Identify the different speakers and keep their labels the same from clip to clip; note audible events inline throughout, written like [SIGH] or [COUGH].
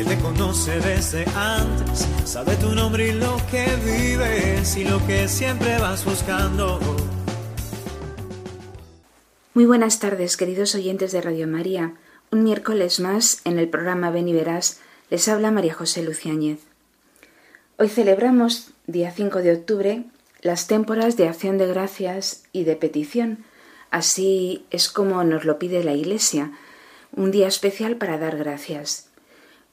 Speaker 1: Él te conoce desde antes, sabe tu nombre y lo que vives y lo que siempre vas buscando.
Speaker 2: Muy buenas tardes, queridos oyentes de Radio María. Un miércoles más, en el programa Ven y Verás, les habla María José Luciáñez. Hoy celebramos, día 5 de octubre, las témporas de acción de gracias y de petición. Así es como nos lo pide la Iglesia, un día especial para dar gracias.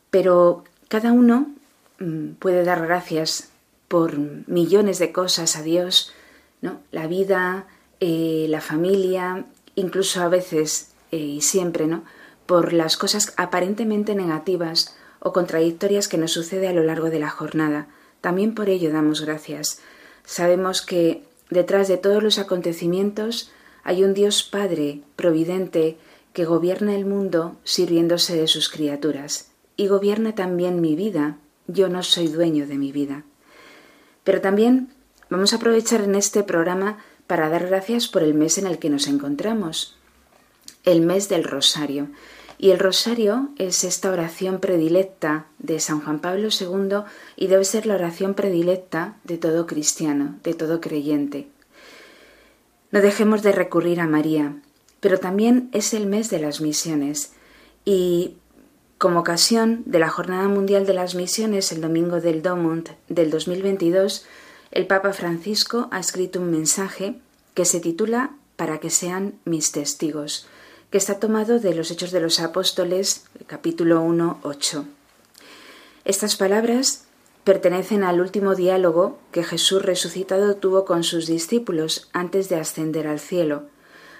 Speaker 2: Pero cada uno mm, puede dar gracias por millones de cosas a Dios, ¿no? La vida, eh, la familia, incluso a veces eh, y siempre, ¿no? por las cosas aparentemente negativas o contradictorias que nos sucede a lo largo de la jornada. También por ello damos gracias. Sabemos que detrás de todos los acontecimientos hay un Dios Padre, providente, que gobierna el mundo sirviéndose de sus criaturas. Y gobierna también mi vida. Yo no soy dueño de mi vida. Pero también vamos a aprovechar en este programa para dar gracias por el mes en el que nos encontramos, el mes del Rosario. Y el rosario es esta oración predilecta de San Juan Pablo II y debe ser la oración predilecta de todo cristiano, de todo creyente. No dejemos de recurrir a María, pero también es el mes de las misiones y como ocasión de la Jornada Mundial de las Misiones el domingo del Domund del 2022, el Papa Francisco ha escrito un mensaje que se titula Para que sean mis testigos que está tomado de los Hechos de los Apóstoles, capítulo 1, 8. Estas palabras pertenecen al último diálogo que Jesús resucitado tuvo con sus discípulos antes de ascender al cielo.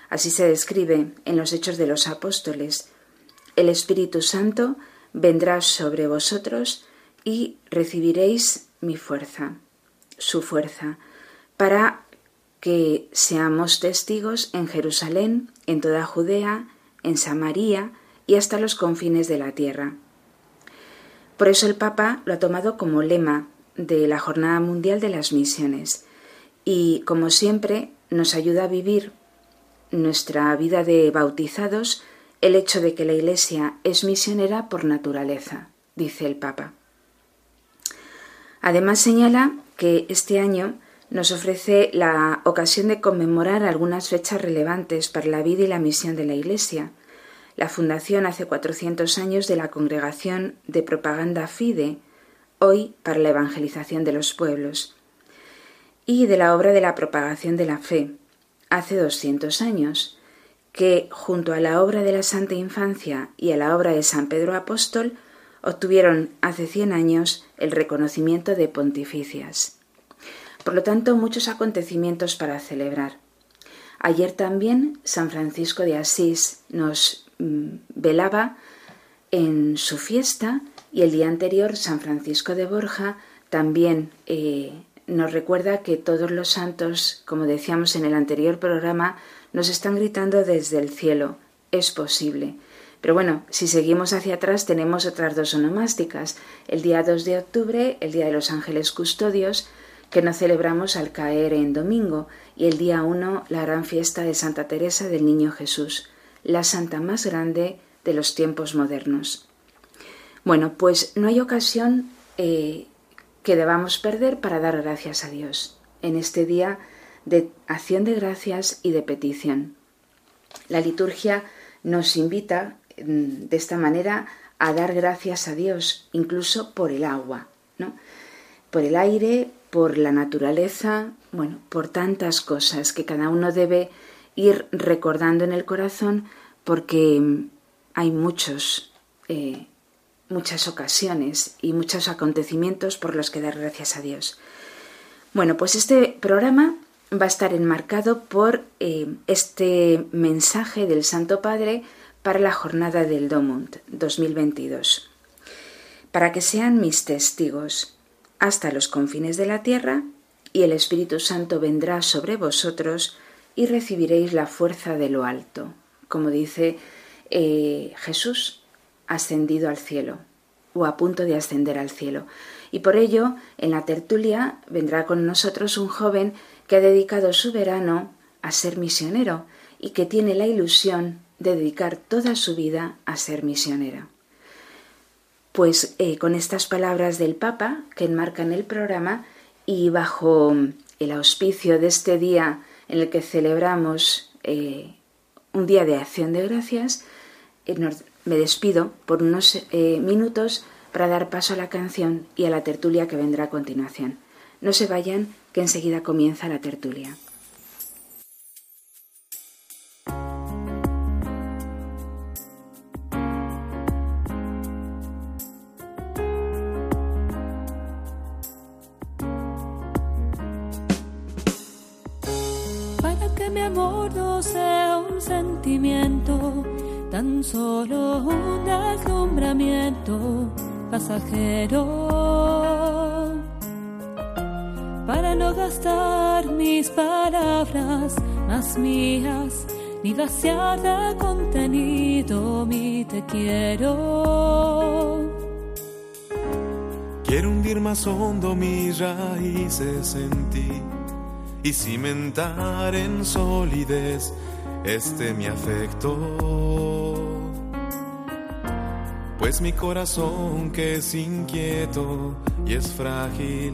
Speaker 2: Así se describe en los Hechos de los Apóstoles. El Espíritu Santo vendrá sobre vosotros y recibiréis mi fuerza, su fuerza, para que seamos testigos en Jerusalén, en toda Judea, en Samaria y hasta los confines de la tierra. Por eso el Papa lo ha tomado como lema de la Jornada Mundial de las Misiones y, como siempre, nos ayuda a vivir nuestra vida de bautizados el hecho de que la Iglesia es misionera por naturaleza, dice el Papa. Además señala que este año nos ofrece la ocasión de conmemorar algunas fechas relevantes para la vida y la misión de la Iglesia. La fundación hace 400 años de la Congregación de Propaganda Fide, hoy para la evangelización de los pueblos, y de la obra de la propagación de la fe, hace 200 años, que, junto a la obra de la Santa Infancia y a la obra de San Pedro Apóstol, obtuvieron hace 100 años el reconocimiento de pontificias. Por lo tanto, muchos acontecimientos para celebrar. Ayer también San Francisco de Asís nos mm, velaba en su fiesta y el día anterior San Francisco de Borja también eh, nos recuerda que todos los santos, como decíamos en el anterior programa, nos están gritando desde el cielo, es posible. Pero bueno, si seguimos hacia atrás tenemos otras dos onomásticas, el día 2 de octubre, el Día de los Ángeles Custodios, que no celebramos al caer en domingo, y el día 1 la gran fiesta de Santa Teresa del Niño Jesús, la santa más grande de los tiempos modernos. Bueno, pues no hay ocasión eh, que debamos perder para dar gracias a Dios en este día de acción de gracias y de petición. La liturgia nos invita mm, de esta manera a dar gracias a Dios, incluso por el agua, ¿no? por el aire, por la naturaleza, bueno, por tantas cosas que cada uno debe ir recordando en el corazón porque mm, hay muchos, eh, muchas ocasiones y muchos acontecimientos por los que dar gracias a Dios. Bueno, pues este programa va a estar enmarcado por eh, este mensaje del Santo Padre para la jornada del Domund 2022. Para que sean mis testigos hasta los confines de la tierra y el Espíritu Santo vendrá sobre vosotros y recibiréis la fuerza de lo alto, como dice eh, Jesús ascendido al cielo o a punto de ascender al cielo. Y por ello, en la tertulia vendrá con nosotros un joven que ha dedicado su verano a ser misionero y que tiene la ilusión de dedicar toda su vida a ser misionera. Pues eh, con estas palabras del Papa que enmarcan el programa y bajo el auspicio de este día en el que celebramos eh, un día de acción de gracias, eh, me despido por unos minutos para dar paso a la canción y a la tertulia que vendrá a continuación. No se vayan, que enseguida comienza la tertulia.
Speaker 3: sea un sentimiento, tan solo un deslumbramiento pasajero. Para no gastar mis palabras más mías, ni vaciar de contenido mi te quiero.
Speaker 4: Quiero hundir más hondo mis raíces en ti y cimentar en solidez este mi afecto. Pues mi corazón que es inquieto y es frágil,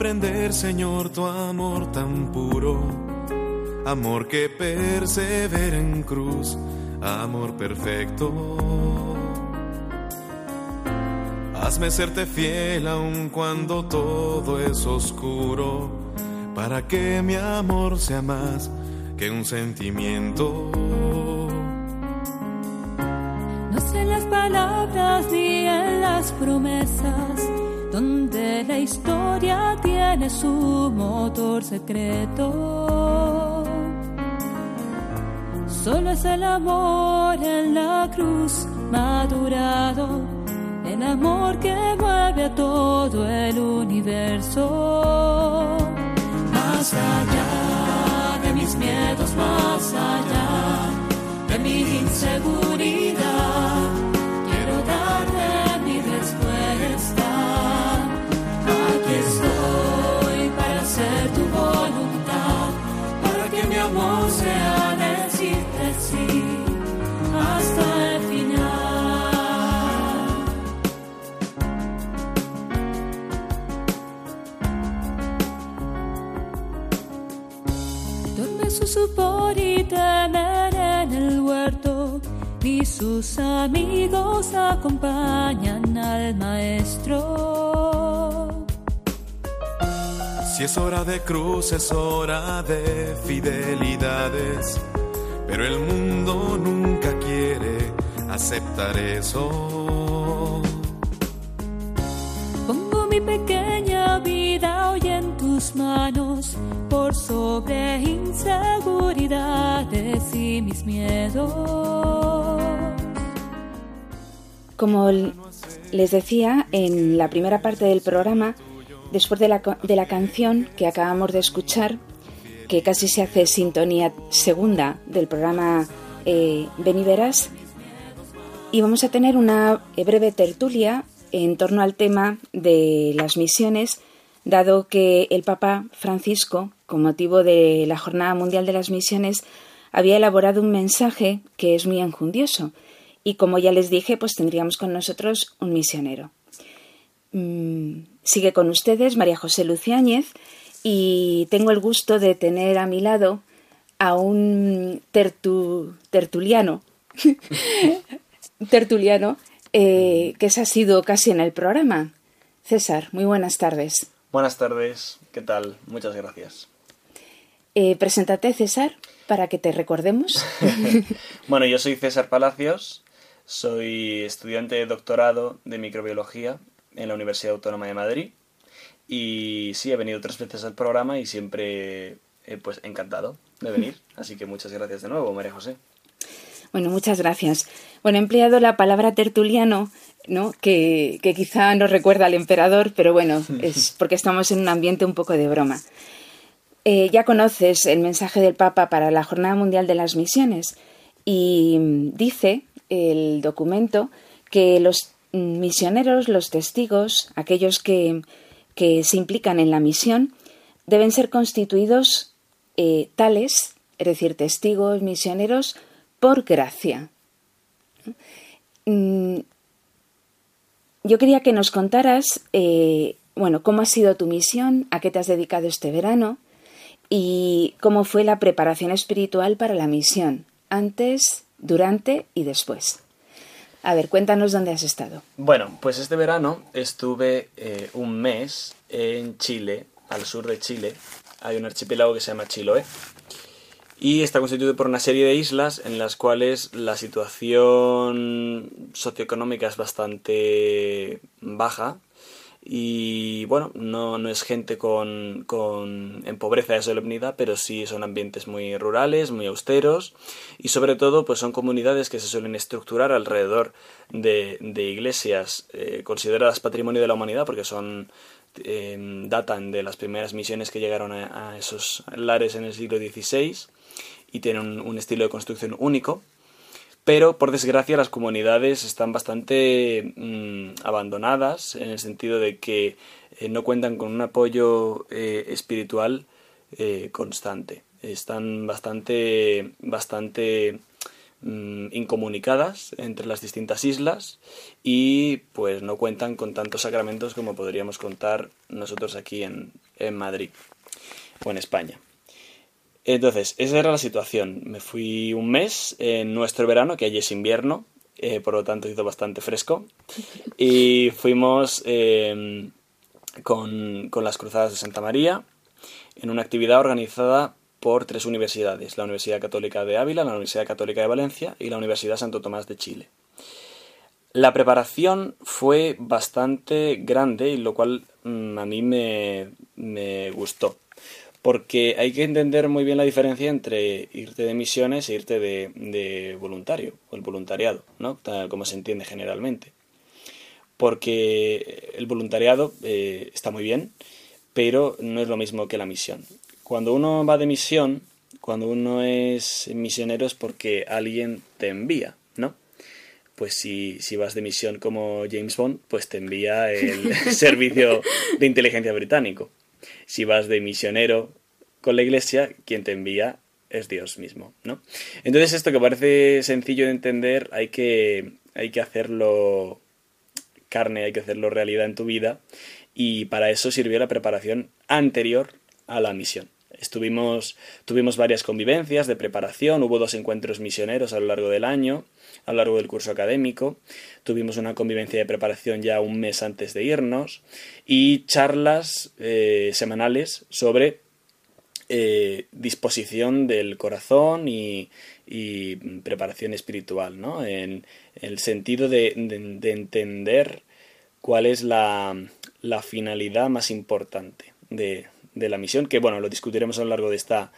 Speaker 4: Comprender, Señor, tu amor tan puro, amor que persevera en cruz, amor perfecto Hazme serte fiel aun cuando todo es oscuro, para que mi amor sea más que un sentimiento.
Speaker 3: No sé las palabras ni en las promesas, donde la historia tiene su motor secreto. Solo es el amor en la cruz madurado el amor que mueve a todo el universo. Más allá de mis miedos, más allá de mi inseguridad, supor y temer en el huerto, y sus amigos acompañan al maestro.
Speaker 4: Si es hora de cruz, es hora de fidelidades, pero el mundo nunca quiere aceptar eso.
Speaker 3: Pongo mi pequeña vida hoy en tus manos por sobre inseguridades y mis miedos.
Speaker 2: Como les decía en la primera parte del programa, después de la, de la canción que acabamos de escuchar, que casi se hace sintonía segunda del programa eh, y vamos a tener una breve tertulia en torno al tema de las misiones, dado que el Papa Francisco con motivo de la Jornada Mundial de las Misiones, había elaborado un mensaje que es muy enjundioso. Y como ya les dije, pues tendríamos con nosotros un misionero. Mm, sigue con ustedes María José Luciáñez y tengo el gusto de tener a mi lado a un tertuliano [LAUGHS] tertuliano eh, que se ha sido casi en el programa. César, muy buenas tardes.
Speaker 5: Buenas tardes, ¿qué tal? Muchas gracias.
Speaker 2: Eh, preséntate, César, para que te recordemos. [LAUGHS] [LAUGHS]
Speaker 5: bueno, yo soy César Palacios, soy estudiante de doctorado de microbiología en la Universidad Autónoma de Madrid y sí, he venido tres veces al programa y siempre eh, pues encantado de [LAUGHS] venir. Así que muchas gracias de nuevo, María José.
Speaker 2: Bueno, muchas gracias. Bueno, he empleado la palabra tertuliano, ¿no? Que, que quizá nos recuerda al emperador, pero bueno, es porque estamos en un ambiente un poco de broma. Eh, ya conoces el mensaje del Papa para la Jornada Mundial de las Misiones y dice el documento que los misioneros, los testigos, aquellos que, que se implican en la misión, deben ser constituidos eh, tales, es decir, testigos, misioneros, por gracia. Mm, yo quería que nos contaras, eh, bueno, cómo ha sido tu misión, a qué te has dedicado este verano y cómo fue la preparación espiritual para la misión, antes, durante y después. A ver, cuéntanos dónde has estado.
Speaker 5: Bueno, pues este verano estuve eh, un mes en Chile, al sur de Chile. Hay un archipiélago que se llama Chiloé. Y está constituido por una serie de islas en las cuales la situación socioeconómica es bastante baja, y bueno, no, no es gente con, con, en pobreza de solemnidad, pero sí son ambientes muy rurales, muy austeros y sobre todo pues son comunidades que se suelen estructurar alrededor de, de iglesias eh, consideradas patrimonio de la humanidad porque son em, datan de las primeras misiones que llegaron a, esos lares en el siglo XVI y tienen un estilo de construcción único pero por desgracia las comunidades están bastante mm, abandonadas en el sentido de que eh, no cuentan con un apoyo eh, espiritual eh, constante. Están bastante, bastante mm, incomunicadas entre las distintas islas y pues no cuentan con tantos sacramentos como podríamos contar nosotros aquí en, en Madrid o en España. Entonces, esa era la situación. Me fui un mes en nuestro verano, que allí es invierno, eh, por lo tanto hizo bastante fresco. [LAUGHS] Y fuimos em, con, las Cruzadas de Santa María en una actividad organizada por tres universidades, la Universidad Católica de Ávila, la Universidad Católica de Valencia y la Universidad Santo Tomás de Chile. La preparación fue bastante grande y lo cual mm, a mí me gustó porque hay que entender muy bien la diferencia entre irte de misiones e irte de, voluntario, o el voluntariado, ¿no? como se entiende generalmente. Porque el voluntariado eh, está muy bien, pero no es lo mismo que la misión. Cuando uno va de misión, cuando uno es misionero es porque alguien te envía, ¿no? Pues si, si vas de misión como James Bond, pues te envía el [LAUGHS] servicio de inteligencia británico si vas de misionero con la iglesia, quien te envía es Dios mismo, ¿no? Entonces esto que parece sencillo de entender, hay que, hay que hacerlo carne, hay que hacerlo realidad en tu vida y para eso sirvió la preparación anterior a la misión. Estuvimos, tuvimos varias convivencias de preparación, hubo dos encuentros misioneros a lo largo del año, a lo largo del curso académico, tuvimos una convivencia de preparación ya un mes antes de irnos y charlas eh, semanales sobre eh, disposición del corazón y, preparación espiritual, ¿no? En, el sentido de, entender cuál es la, la finalidad más importante de, de la misión, que bueno, lo discutiremos a lo largo de esta,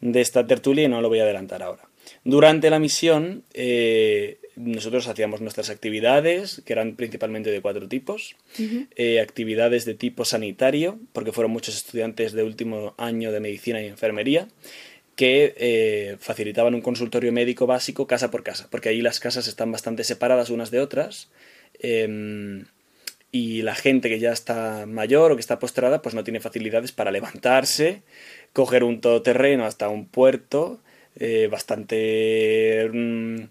Speaker 5: de esta tertulia y no lo voy a adelantar ahora. Durante la misión, eh, nosotros hacíamos nuestras actividades, que eran principalmente de cuatro tipos. Eh, actividades de tipo sanitario, porque fueron muchos estudiantes de último año de medicina y enfermería, que eh, facilitaban un consultorio médico básico casa por casa, porque ahí las casas están bastante separadas unas de otras. Em, y la gente que ya está mayor o que está postrada, pues no tiene facilidades para levantarse, coger un todoterreno hasta un puerto eh, bastante mm,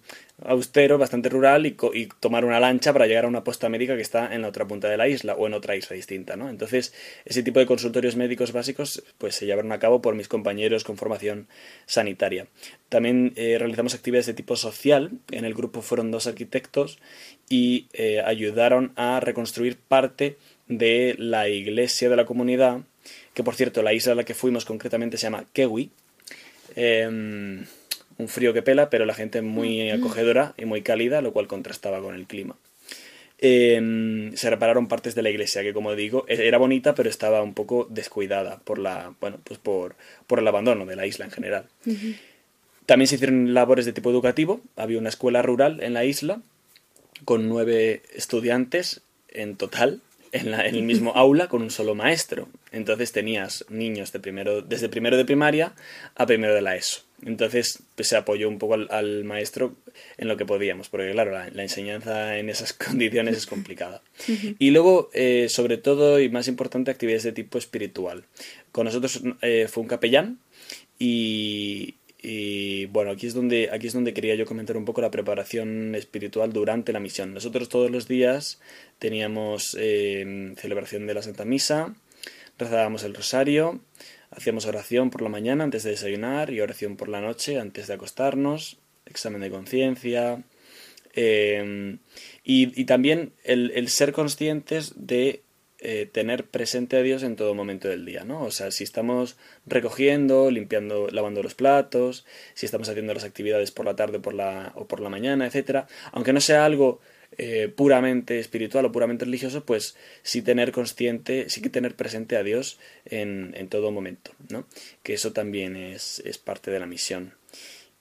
Speaker 5: austero, bastante rural y, tomar una lancha para llegar a una posta médica que está en la otra punta de la isla o en otra isla distinta, ¿no? Entonces, ese tipo de consultorios médicos básicos pues se llevaron a cabo por mis compañeros con formación sanitaria. También eh, realizamos actividades de tipo social, en el grupo fueron dos arquitectos y eh, ayudaron a reconstruir parte de la iglesia de la comunidad, que por cierto la isla a la que fuimos concretamente se llama Kewi. Em, un frío que pela, pero la gente muy acogedora y muy cálida, lo cual contrastaba con el clima. Em, se repararon partes de la iglesia que como digo e-, era bonita pero estaba un poco descuidada por la bueno pues por, por el abandono de la isla en general. También se hicieron labores de tipo educativo. Había una escuela rural en la isla con nueve estudiantes en total en, la, en, el mismo aula con un solo maestro. Entonces tenías niños de primero, desde primero de primaria a primero de la ESO. Entonces pues, se apoyó un poco al, maestro en lo que podíamos, porque claro, la, enseñanza en esas [LAUGHS] condiciones es complicada. Y luego, eh, sobre todo y más importante, actividades de tipo espiritual. Con nosotros eh, fue un capellán y, y bueno, aquí es donde aquí es donde quería yo comentar un poco la preparación espiritual durante la misión. Nosotros todos los días teníamos eh, celebración de la Santa Misa, rezábamos el rosario, hacíamos oración por la mañana antes de desayunar y oración por la noche antes de acostarnos, examen de conciencia eh, y, y, también el, el ser conscientes de eh, tener presente a Dios en todo momento del día, ¿no? O sea, si estamos recogiendo, limpiando, lavando los platos, si estamos haciendo las actividades por la tarde por la, o por la mañana, etcétera, aunque no sea algo eh, puramente espiritual o puramente religioso, pues sí tener consciente, sí que tener presente a Dios en, en todo momento, ¿no? Que eso también es, es parte de la misión.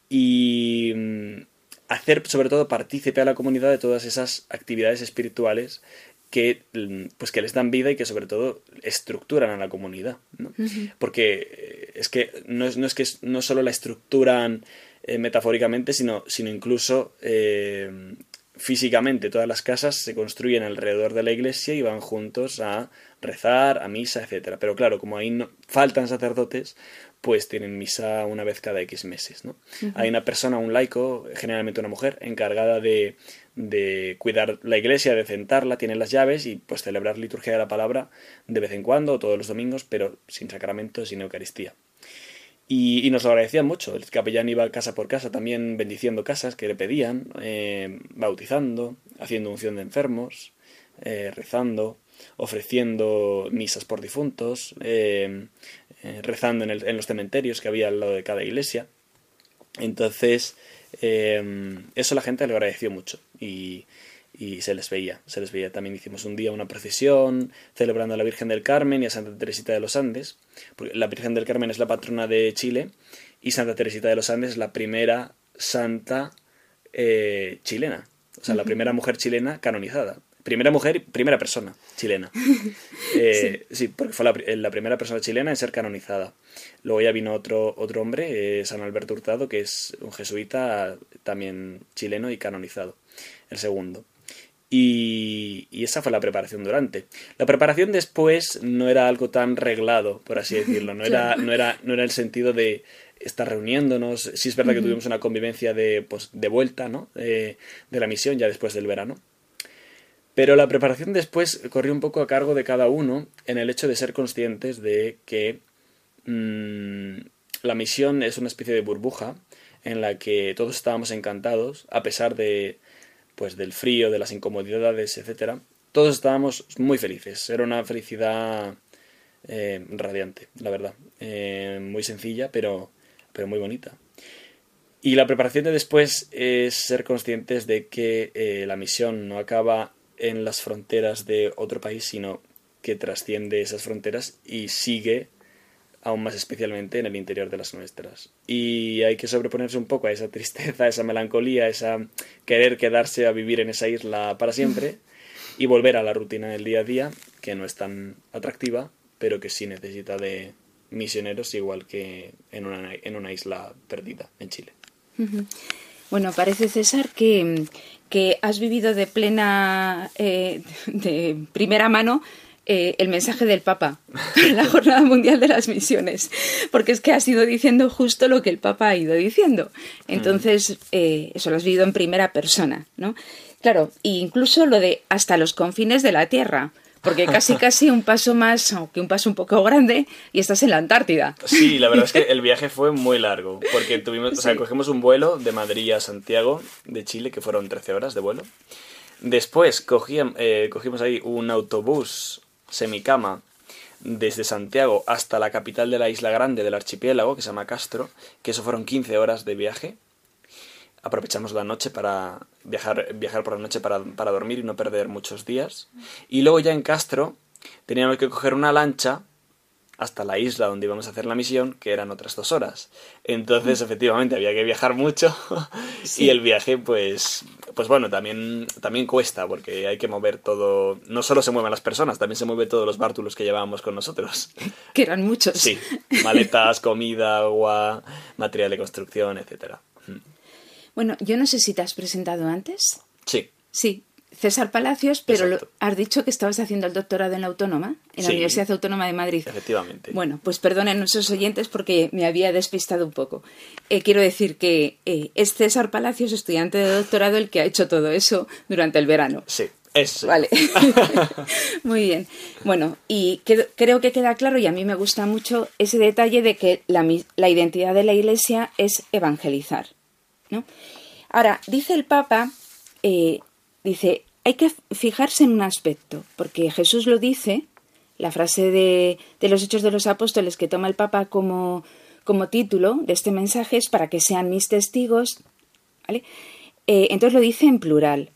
Speaker 5: Y mm, hacer sobre todo partícipe a la comunidad de todas esas actividades espirituales que, pues que les dan vida y que sobre todo estructuran a la comunidad. ¿no? Porque eh, es que no es, no es que no solo la estructuran eh, metafóricamente, sino, sino incluso eh, físicamente. Todas las casas se construyen alrededor de la iglesia y van juntos a rezar, a misa, etcétera. Pero claro, como ahí no, faltan sacerdotes, pues tienen misa una vez cada X meses. ¿no? Hay una persona, un laico, generalmente una mujer, encargada de, de cuidar la iglesia, de centarla, tiene las llaves y pues celebrar liturgia de la palabra de vez en cuando, todos los domingos, pero sin sacramento, sin Eucaristía. Y, nos lo agradecían mucho. El capellán iba casa por casa también bendiciendo casas que le pedían, eh, bautizando, haciendo unción de enfermos, eh, rezando, ofreciendo misas por difuntos, eh, rezando en, en, los cementerios que había al lado de cada iglesia. Entonces, eso la gente le agradeció mucho y, y se les veía, se les veía. También hicimos un día una procesión celebrando a la Virgen del Carmen y a Santa Teresita de los Andes, porque la Virgen del Carmen es la patrona de Chile y Santa Teresita de los Andes es la primera santa eh, chilena, o sea, la primera mujer chilena canonizada. Primera mujer primera persona chilena. [LAUGHS] Eh, sí. porque fue la, primera persona chilena en ser canonizada. Luego ya vino otro, otro hombre, eh, San Alberto Hurtado, que es un jesuita también chileno y canonizado. El segundo. Y, esa fue la preparación durante. La preparación después no era algo tan reglado, por así decirlo. No era, no era, no era el sentido de estar reuniéndonos. Sí es verdad que tuvimos una convivencia de, pues, de vuelta, ¿no? de la misión ya después del verano. Pero la preparación después corrió un poco a cargo de cada uno en el hecho de ser conscientes de que mm, la misión es una especie de burbuja en la que todos estábamos encantados, a pesar de pues del frío, de las incomodidades, etcétera, todos estábamos muy felices. Era una felicidad eh, radiante, la verdad. Eh, muy sencilla, pero, pero muy bonita. Y la preparación de después es ser conscientes de que eh, la misión no acaba en las fronteras de otro país, sino que trasciende esas fronteras y sigue aún más especialmente en el interior de las nuestras. Y hay que sobreponerse un poco a esa tristeza, a esa melancolía, a esa querer quedarse a vivir en esa isla para siempre y volver a la rutina del día a día, que no es tan atractiva, pero que sí necesita de misioneros igual que en una, en una isla perdida en Chile.
Speaker 2: Bueno, parece César que, que has vivido de plena, eh, de primera mano eh, el mensaje del Papa para la Jornada Mundial de las Misiones, porque es que has ido diciendo justo lo que el Papa ha ido diciendo. Entonces, eh, eso lo has vivido en primera persona, ¿no? Claro, e incluso lo de hasta los confines de la Tierra, porque casi casi un paso más, aunque un paso un poco grande, y estás en la Antártida.
Speaker 5: Sí, la verdad es que el viaje fue muy largo, porque tuvimos, o sea, cogimos un vuelo de Madrid a Santiago de Chile, que fueron 13 horas de vuelo. Después cogían, eh, cogimos ahí un autobús semicama desde Santiago hasta la capital de la isla grande del archipiélago, que se llama Castro, que eso fueron 15 horas de viaje. Aprovechamos la noche para viajar, viajar por la noche para, para dormir y no perder muchos días. Y luego ya en Castro teníamos que coger una lancha hasta la isla donde íbamos a hacer la misión, que eran otras dos horas. Entonces, efectivamente, había que viajar mucho [LAUGHS] y el viaje, pues, pues bueno, también, también cuesta, porque hay que mover todo. No solo se mueven las personas, también se mueve todos los bártulos que llevábamos con nosotros.
Speaker 2: Que eran muchos.
Speaker 5: Sí, maletas, comida, agua, material de construcción, etcétera.
Speaker 2: Bueno, yo no sé si te has presentado antes.
Speaker 5: Sí.
Speaker 2: Sí, César Palacios, pero lo- has dicho que estabas haciendo el doctorado en la Autónoma, en la
Speaker 5: Sí.
Speaker 2: Universidad Autónoma de Madrid.
Speaker 5: Efectivamente.
Speaker 2: Bueno, pues perdonen nuestros oyentes porque me había despistado un poco. Eh, quiero decir que eh, es César Palacios, estudiante de doctorado, el que ha hecho todo eso durante el verano.
Speaker 5: Sí, eso.
Speaker 2: Vale. [LAUGHS] Muy bien. Bueno, y creo que queda claro, y a mí me gusta mucho ese detalle de que la identidad de la Iglesia es evangelizar. Ahora, dice el Papa, eh, dice, hay que fijarse en un aspecto, porque Jesús lo dice, la frase de, los Hechos de los Apóstoles que toma el Papa como, como título de este mensaje es para que sean mis testigos, ¿vale? Eh, entonces lo dice en plural.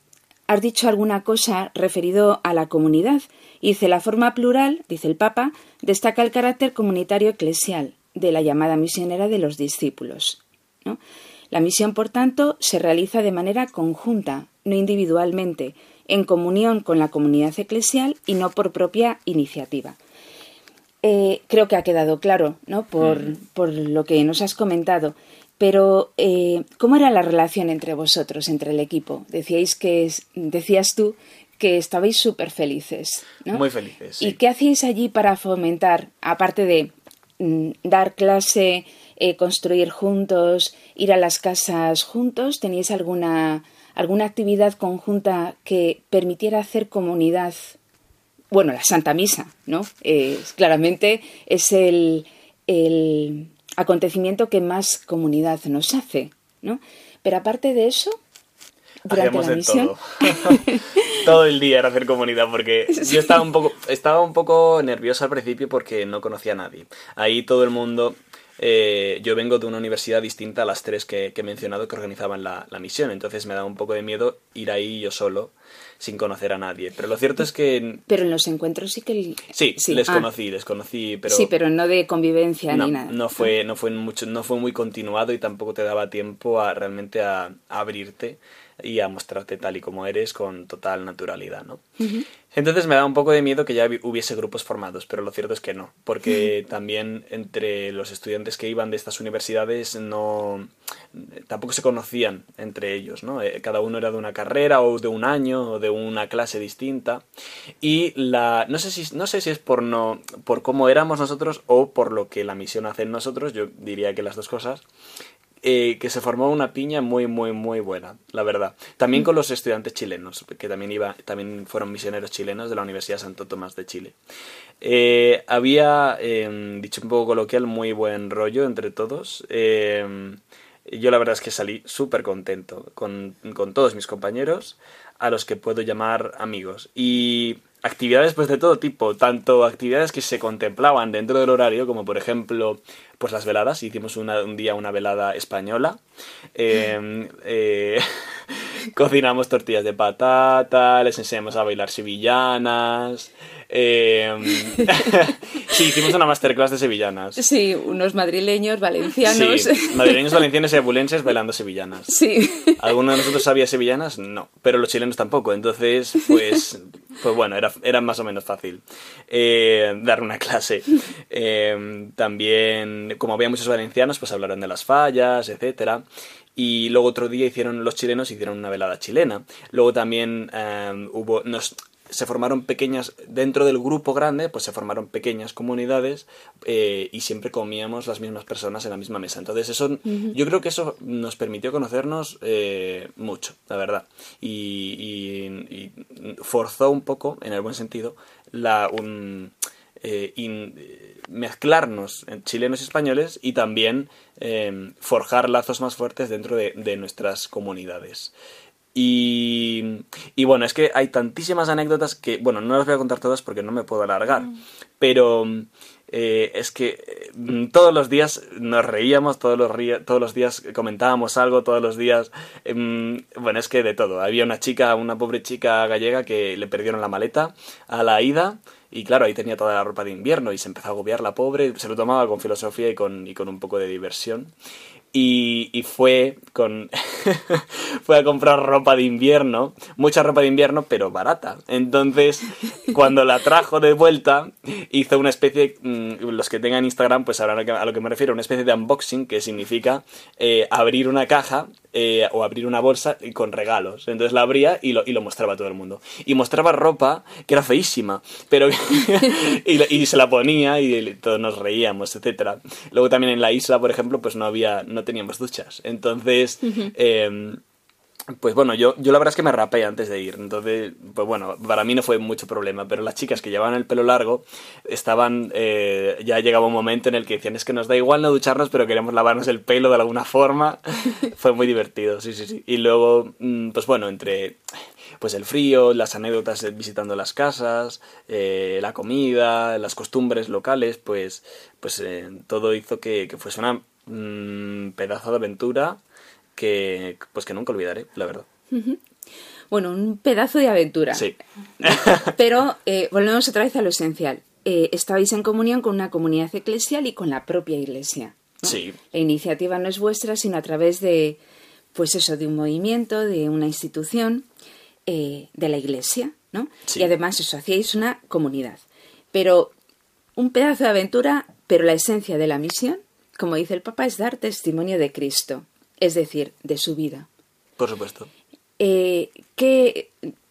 Speaker 2: Has dicho alguna cosa referido a la comunidad. Dice, la forma plural, dice el Papa, destaca el carácter comunitario eclesial de la llamada misionera de los discípulos. ¿no? La misión, por tanto, se realiza de manera conjunta, no individualmente, en comunión con la comunidad eclesial y no por propia iniciativa. Eh, creo que ha quedado claro, ¿no? Por, por lo que nos has comentado. Pero, eh, ¿cómo era la relación entre vosotros, entre el equipo? Decíais que, decías tú que estabais súper felices, ¿no?
Speaker 5: Muy felices, sí.
Speaker 2: ¿Y qué hacíais allí para fomentar, aparte de mm, dar clase, eh, construir juntos, ir a las casas juntos? ¿Teníais alguna, alguna actividad conjunta que permitiera hacer comunidad? Bueno, la Santa Misa, ¿no? Eh, claramente es el, el acontecimiento que más comunidad nos hace, ¿no? Pero aparte de eso, durante la misión,
Speaker 5: todo. [LAUGHS] todo el día era hacer comunidad porque [LAUGHS] yo estaba un poco estaba un poco nervioso al principio porque no conocía a nadie. Ahí todo el mundo eh, yo vengo de una universidad distinta a las tres que, que he mencionado que organizaban la, la misión, entonces me da un poco de miedo ir ahí yo solo sin conocer a nadie. Pero lo cierto es que
Speaker 2: pero en los encuentros sí que...
Speaker 5: sí, les
Speaker 2: ah,
Speaker 5: conocí, les conocí, pero
Speaker 2: sí, pero no de convivencia
Speaker 5: no,
Speaker 2: ni nada.
Speaker 5: no fue, no fue mucho, no fue muy continuado y tampoco te daba tiempo a realmente a, a abrirte y a mostrarte tal y como eres con total naturalidad, ¿no? Entonces me da un poco de miedo que ya hubi- hubiese grupos formados, pero lo cierto es que no, porque también entre los estudiantes que iban de estas universidades no tampoco se conocían entre ellos, ¿no? Eh, Cada uno era de una carrera o de un año o de una clase distinta y la no sé si no sé si es por no por cómo éramos nosotros o por lo que la misión hace en nosotros, yo diría que las dos cosas eh, que se formó una piña muy, muy, muy buena, la verdad. También con los estudiantes chilenos, que también, iba, también fueron misioneros chilenos de la Universidad Santo Tomás de Chile. Eh, había, eh, dicho un poco coloquial, muy buen rollo entre todos. Eh, yo la verdad es que salí súper contento con, con todos mis compañeros, a los que puedo llamar amigos. Y actividades pues de todo tipo, tanto actividades que se contemplaban dentro del horario, como por ejemplo pues las veladas, hicimos una- un día una velada española, [LAUGHS] eh, eh, [LAUGHS] cocinamos tortillas de patata, les enseñamos a bailar sevillanas, eh, [LAUGHS] sí, hicimos una masterclass de sevillanas.
Speaker 2: Sí, unos madrileños, valencianos.
Speaker 5: Sí, madrileños, valencianos y abulenses bailando sevillanas.
Speaker 2: Sí.
Speaker 5: ¿Alguno de nosotros sabía sevillanas? No, pero los chilenos tampoco. Entonces, pues, pues bueno, era, era más o menos fácil eh, dar una clase. Eh, también, como había muchos valencianos, pues hablaron de las fallas, etcétera. Y luego otro día hicieron los chilenos hicieron una velada chilena. Luego también eh, hubo nos se formaron pequeñas, dentro del grupo grande, pues se formaron pequeñas comunidades eh, y siempre comíamos las mismas personas en la misma mesa. Entonces eso, yo creo que eso nos permitió conocernos eh, mucho, la verdad. Y, y, forzó un poco, en el buen sentido, la, un, eh, mezclarnos en chilenos y españoles y también forjar lazos más fuertes dentro de, de nuestras comunidades. Y, y, bueno, es que hay tantísimas anécdotas que, bueno, no las voy a contar todas porque no me puedo alargar, mm. pero eh, es que mm, todos los días nos reíamos, todos los, todos los días comentábamos algo, todos los días, em, bueno, es que de todo. Había una chica, una pobre chica gallega que le perdieron la maleta a la ida. Y claro, ahí tenía toda la ropa de invierno y se empezó a agobiar la pobre, se lo tomaba con filosofía y con, y con un poco de diversión y, fue con [LAUGHS] fue a comprar ropa de invierno, mucha ropa de invierno, pero barata. Entonces, cuando la trajo de vuelta, hizo una especie, mm, los que tengan Instagram pues sabrán a lo que me refiero, una especie de unboxing que significa eh, abrir una caja eh, o abrir una bolsa con regalos. Entonces la abría y lo, y lo mostraba a todo el mundo. Y mostraba ropa que era feísima, pero [LAUGHS] y, se la ponía y todos nos reíamos, etcétera. Luego también en la isla, por ejemplo, pues no había, teníamos duchas. Entonces, pues bueno, yo, yo la verdad es que me rapé antes de ir, entonces, pues bueno, para mí no fue mucho problema, pero las chicas que llevaban el pelo largo estaban, eh, ya llegaba un momento en el que decían, es que nos da igual no ducharnos, pero queremos lavarnos el pelo de alguna forma, [LAUGHS] fue muy divertido, sí, sí, sí. Y luego, mm, pues bueno, entre pues el frío, las anécdotas visitando las casas, eh, la comida, las costumbres locales, pues, pues eh, todo hizo que, que fuese una mm, pedazo de aventura que pues que nunca olvidaré, la verdad.
Speaker 2: Bueno, un pedazo de aventura.
Speaker 5: Sí. [LAUGHS]
Speaker 2: Pero eh, volvemos otra vez a lo esencial. Eh, estabais en comunión con una comunidad eclesial y con la propia iglesia.
Speaker 5: Sí.
Speaker 2: La iniciativa no es vuestra, sino a través de, pues eso, de un movimiento, de una institución, eh, de la iglesia, ¿no? Y además eso, hacíais una comunidad. Pero un pedazo de aventura, pero la esencia de la misión, como dice el Papa, es dar testimonio de Cristo es decir, de su vida.
Speaker 5: Por supuesto.
Speaker 2: Eh,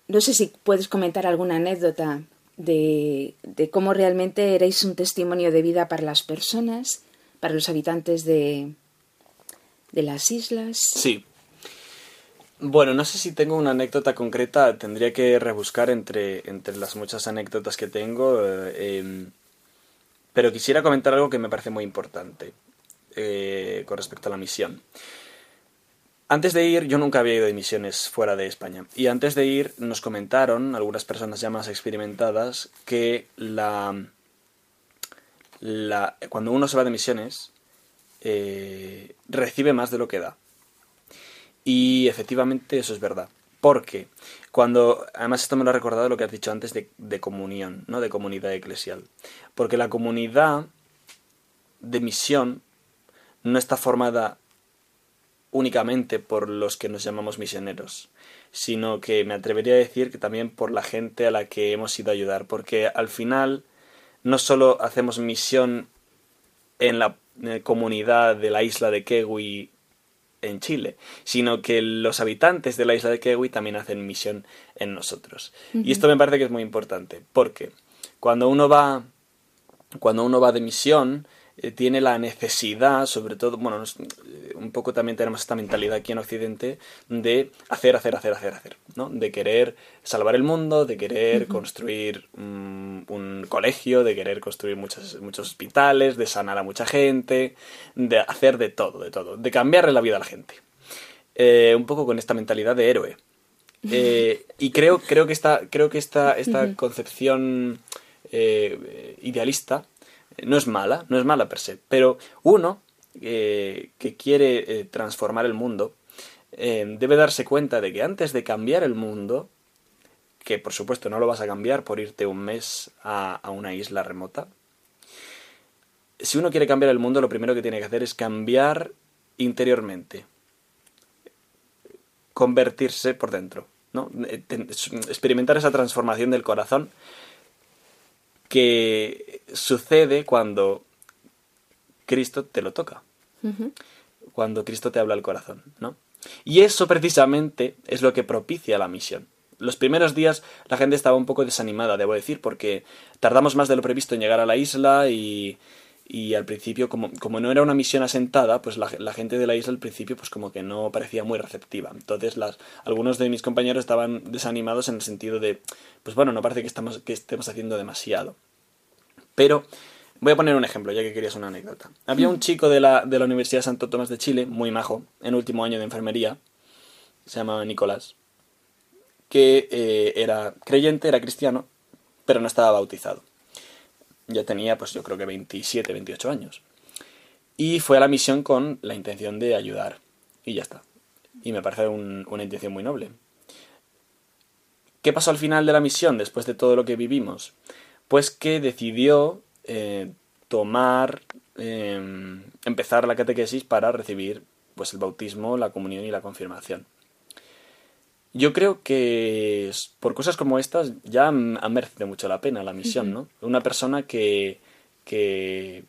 Speaker 2: no sé si puedes comentar alguna anécdota de, cómo realmente erais un testimonio de vida para las personas, para los habitantes de, de las islas.
Speaker 5: Sí. Bueno, no sé si tengo una anécdota concreta, tendría que rebuscar entre, entre las muchas anécdotas que tengo, eh, em, pero quisiera comentar algo que me parece muy importante eh, con respecto a la misión. Antes de ir, yo nunca había ido de misiones fuera de España. Y antes de ir, nos comentaron, algunas personas ya más experimentadas, que la. la cuando uno se va de misiones, eh, recibe más de lo que da. Y efectivamente eso es verdad. Porque cuando. Además, esto me lo ha recordado lo que has dicho antes de, de comunión, ¿no? De comunidad eclesial. Porque la comunidad de misión no está formada únicamente por los que nos llamamos misioneros, sino que me atrevería a decir que también por la gente a la que hemos ido a ayudar, porque al final no solo hacemos misión en la comunidad de la isla de Kewi en Chile, sino que los habitantes de la isla de Kewi también hacen misión en nosotros. Y esto me parece que es muy importante, porque cuando uno va cuando uno va de misión, eh, tiene la necesidad, sobre todo, bueno, eh, un poco también tenemos esta mentalidad aquí en Occidente de hacer, hacer, hacer, hacer, hacer, ¿no? De querer salvar el mundo, de querer construir un colegio, de querer construir muchos, muchos hospitales, de sanar a mucha gente, de hacer de todo, de todo, de cambiarle la vida a la gente. Eh, un poco con esta mentalidad de héroe. y creo, creo que esta, creo que esta, esta concepción idealista no es mala, no es mala per se, pero uno eh, que quiere eh, transformar el mundo eh, debe darse cuenta de que antes de cambiar el mundo, que por supuesto no lo vas a cambiar por irte un mes a, a una isla remota, si uno quiere cambiar el mundo, lo primero que tiene que hacer es cambiar interiormente, convertirse por dentro, ¿no? experimentar esa transformación del corazón que sucede cuando Cristo te lo toca, cuando Cristo te habla al corazón, ¿no? Y eso precisamente es lo que propicia la misión. los primeros días la gente estaba un poco desanimada, debo decir, porque tardamos más de lo previsto en llegar a la isla y, y al principio, como, como no era una misión asentada, pues la, la, gente de la isla al principio pues como que no parecía muy receptiva. Entonces las, algunos de mis compañeros estaban desanimados en el sentido de, pues bueno, no parece que, estamos, que estemos haciendo demasiado. Pero voy a poner un ejemplo, ya que querías una anécdota. Había un chico de la, de la Universidad Santo Tomás de Chile, muy majo, en último año de enfermería, se llamaba Nicolás, que eh, era creyente, era cristiano, pero no estaba bautizado. Ya tenía, pues yo creo que 27, 28 años. Y fue a la misión con la intención de ayudar. Y ya está. Y me parece un, una intención muy noble. ¿Qué pasó al final de la misión, después de todo lo que vivimos? Pues que decidió eh, tomar, eh, empezar la catequesis para recibir pues el bautismo, la comunión y la confirmación. Yo creo que por cosas como estas ya ha merecido mucho la pena la misión, ¿no? Una persona que, que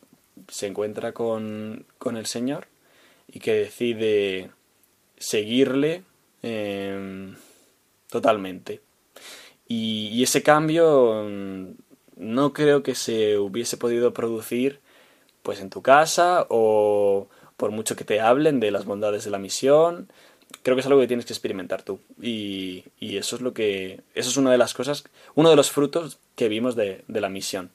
Speaker 5: se encuentra con, con el Señor y que decide seguirle eh, totalmente. Y, y, ese cambio mm, no creo que se hubiese podido producir pues en tu casa o por mucho que te hablen de las bondades de la misión creo que es algo que tienes que experimentar tú. Y, y, eso es lo que. Eso es una de las cosas. Uno de los frutos que vimos de, de, la misión.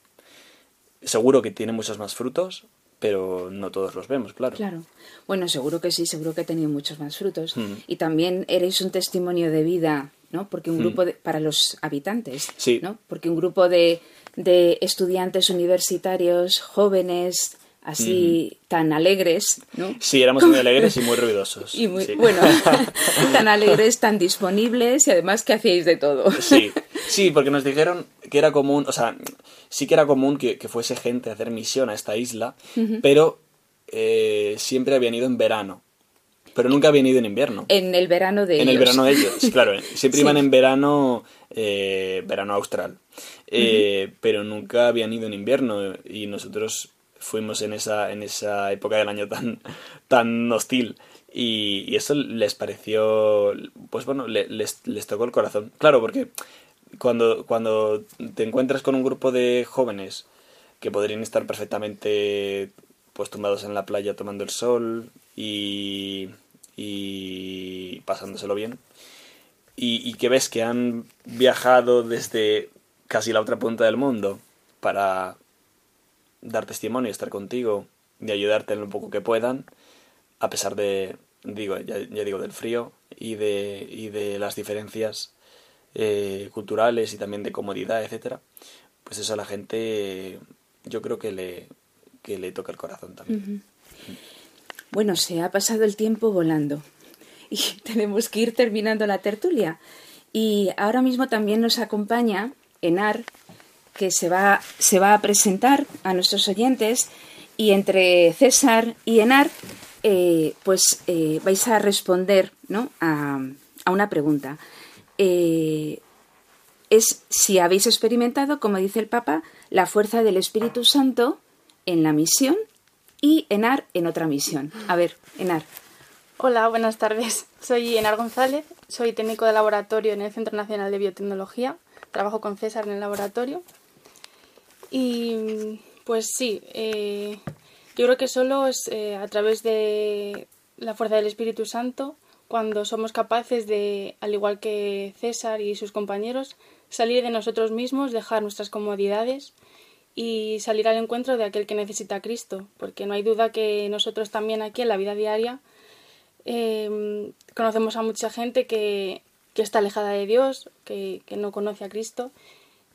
Speaker 5: Seguro que tiene muchos más frutos, pero no todos los vemos, claro.
Speaker 2: Claro. Bueno, seguro que sí, seguro que ha tenido muchos más frutos. Mm. Y también eres un testimonio de vida, ¿no? Porque un grupo de, para los habitantes,
Speaker 5: sí.
Speaker 2: ¿no? Porque un grupo de, de estudiantes universitarios, jóvenes, así mm. tan alegres, ¿no?
Speaker 5: Sí, éramos muy alegres y muy [LAUGHS] ruidosos.
Speaker 2: Y muy,
Speaker 5: sí.
Speaker 2: bueno, [LAUGHS] tan alegres, tan disponibles y además que hacíais de todo.
Speaker 5: Sí, [LAUGHS] sí, porque nos dijeron que era común, o sea, sí que era común que, que fuese gente a hacer misión a esta isla, uh -huh. pero eh, siempre habían ido en verano. Pero nunca habían ido en invierno.
Speaker 2: En el verano de
Speaker 5: en
Speaker 2: ellos.
Speaker 5: el verano de ellos, claro. Siempre sí. iban en verano, eh, verano austral. Eh, uh -huh. Pero nunca habían ido en invierno y nosotros fuimos en esa, en esa época del año tan, tan hostil. Y, y eso les pareció, pues bueno, les, les tocó el corazón. Claro, porque cuando, cuando te encuentras con un grupo de jóvenes que podrían estar perfectamente pues tumbados en la playa tomando el sol y, y pasándoselo bien, y, y que ves que han viajado desde casi la otra punta del mundo para dar testimonio, estar contigo y ayudarte en lo poco que puedan, a pesar de, digo, ya, digo, del frío y de, y de las diferencias eh, culturales y también de comodidad, etcétera, pues eso a la gente yo creo que le, que le toca el corazón también.
Speaker 2: Bueno, se ha pasado el tiempo volando [LAUGHS] y tenemos que ir terminando la tertulia. Y ahora mismo también nos acompaña Enar, que se va, se va a presentar a nuestros oyentes y entre César y Enar eh, pues eh, vais a responder ¿no? a, a, una pregunta. Eh, es si habéis experimentado, como dice el Papa, la fuerza del Espíritu Santo en la misión y Enar en otra misión. A ver, Enar.
Speaker 6: Hola, buenas tardes. Soy Enar González, soy técnico de laboratorio en el Centro Nacional de Biotecnología. Trabajo con César en el laboratorio y pues sí, eh, yo creo que solo es eh, a través de la fuerza del Espíritu Santo cuando somos capaces de, al igual que César y sus compañeros, salir de nosotros mismos, dejar nuestras comodidades y salir al encuentro de aquel que necesita a Cristo, porque no hay duda que nosotros también aquí en la vida diaria eh, conocemos a mucha gente que, que, está alejada de Dios, que, que no conoce a Cristo.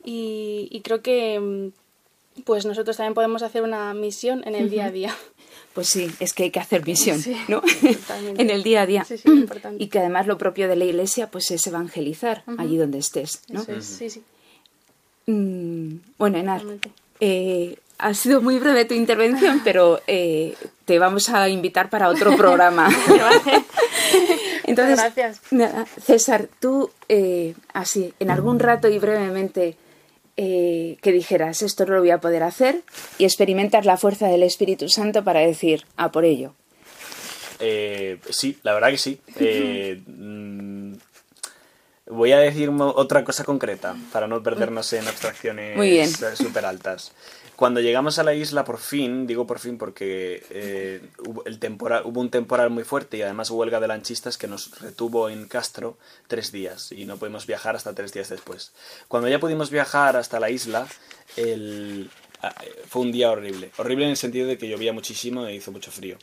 Speaker 6: Y, y creo que pues nosotros también podemos hacer una misión en el día a día.
Speaker 2: Pues sí, es que hay que hacer misión,
Speaker 6: sí,
Speaker 2: ¿no? [LAUGHS] en el día a día.
Speaker 6: Sí, sí, importante.
Speaker 2: Y que además lo propio de la iglesia pues es evangelizar uh -huh. allí donde estés, ¿no?
Speaker 6: Eso es, sí, sí.
Speaker 2: Mm, bueno, Enar, eh, ha sido muy breve tu intervención, pero eh, te vamos a invitar para otro programa. [LAUGHS] [LAUGHS]
Speaker 6: Entonces, Gracias.
Speaker 2: César, tú, eh, así, en algún rato y brevemente, eh, que dijeras, esto no lo voy a poder hacer, y experimentar la fuerza del Espíritu Santo para decir, a por ello.
Speaker 5: Eh, sí, la verdad que sí. Eh, mm, Voy a decir otra cosa concreta para no perdernos en abstracciones súper altas. Cuando llegamos a la isla, por fin, digo por fin porque eh, hubo, el temporal, hubo un temporal muy fuerte y además huelga de lanchistas que nos retuvo en Castro tres días y no pudimos viajar hasta tres días después. Cuando ya pudimos viajar hasta la isla, ah, fue un día horrible. Horrible en el sentido de que llovía muchísimo e hizo mucho frío.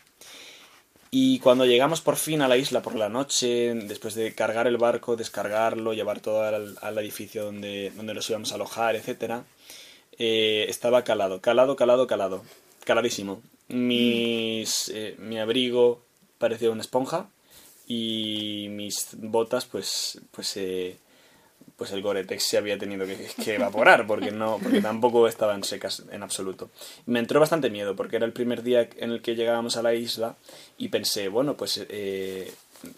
Speaker 5: Y cuando llegamos por fin a la isla por la noche, después de cargar el barco, descargarlo, llevar todo al, al edificio donde, donde nos íbamos a alojar, etcétera, eh, estaba calado, calado, calado, calado, caladísimo. Mis, eh, mi abrigo parecía una esponja y mis botas, pues, pues, eh, pues el Gore-Tex se había tenido que, [LAUGHS] evaporar porque no, porque tampoco estaban secas en absoluto. Me entró bastante miedo porque era el primer día en el que llegábamos a la isla y pensé, bueno, pues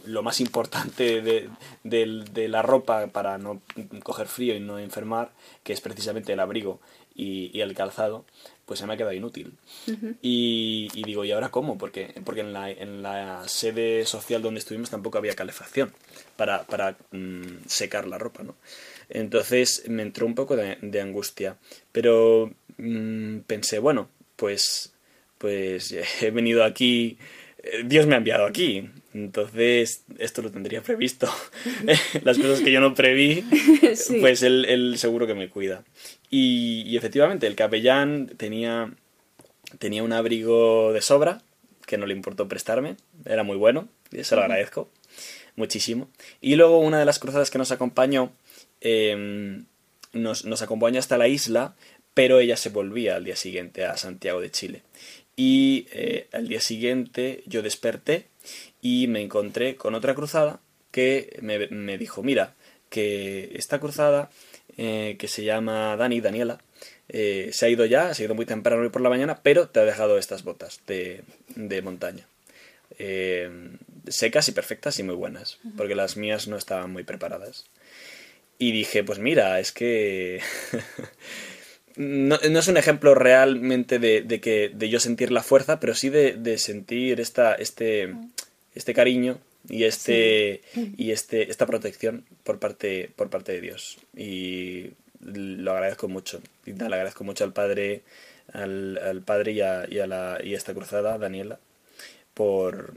Speaker 5: lo más importante de, de, la ropa para no coger frío y no enfermar, que es precisamente el abrigo y, el calzado, pues se me ha quedado inútil. y, digo, ¿y ahora cómo? Porque, porque en, la, en la sede social donde estuvimos tampoco había calefacción para, para mm, secar la ropa, ¿no? Entonces me entró un poco de, angustia. Pero mm, pensé, bueno, pues, pues [LAUGHS] he venido aquí, eh, Dios me ha enviado aquí. Entonces, esto lo tendría previsto. [LAUGHS] [LAUGHS] Las cosas que yo no preví, pues él, él, seguro que me cuida. Y, efectivamente, el capellán tenía, tenía un abrigo de sobra que no le importó prestarme. Era muy bueno, y se lo agradezco muchísimo. Y luego una de las cruzadas que nos acompañó, em, nos, nos acompañó hasta la isla, pero ella se volvía al día siguiente a Santiago de Chile. Y eh, al día siguiente yo desperté y me encontré con otra cruzada que me, me dijo, mira, que esta cruzada eh, que se llama Dani, Daniela, eh, se ha ido ya, se ha ido muy temprano hoy por la mañana, pero te ha dejado estas botas de, de montaña. Eh, secas y perfectas y muy buenas, porque las mías no estaban muy preparadas. Y dije, pues mira, es que... [LAUGHS] no, no, es un ejemplo realmente de, de, que, de yo sentir la fuerza, pero sí de, de sentir esta, este, este cariño y este y este esta protección por parte por parte de Dios. Y lo agradezco mucho. Y le agradezco mucho al padre al, padre y a, y a, la y a esta cruzada Daniela por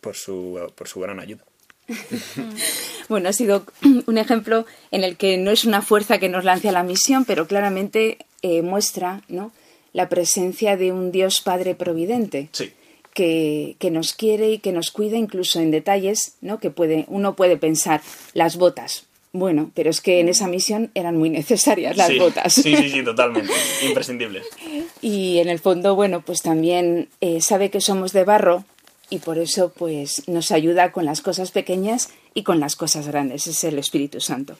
Speaker 5: por su por su gran ayuda. [LAUGHS]
Speaker 2: Bueno, ha sido un ejemplo en el que no es una fuerza que nos lance a la misión, pero claramente eh, muestra ¿no? la presencia de un Dios Padre Providente.
Speaker 5: Sí
Speaker 2: que, nos quiere y que nos cuida incluso en detalles, ¿no? Que puede, uno puede pensar, las botas. Bueno, pero es que en esa misión eran muy [LAUGHS] necesarias las botas.
Speaker 5: Sí, sí, sí, totalmente. Imprescindibles. [LAUGHS]
Speaker 2: Y en el fondo, bueno, pues también eh, sabe que somos de barro y por eso pues nos ayuda con las cosas pequeñas y con las cosas grandes. Es el Espíritu Santo.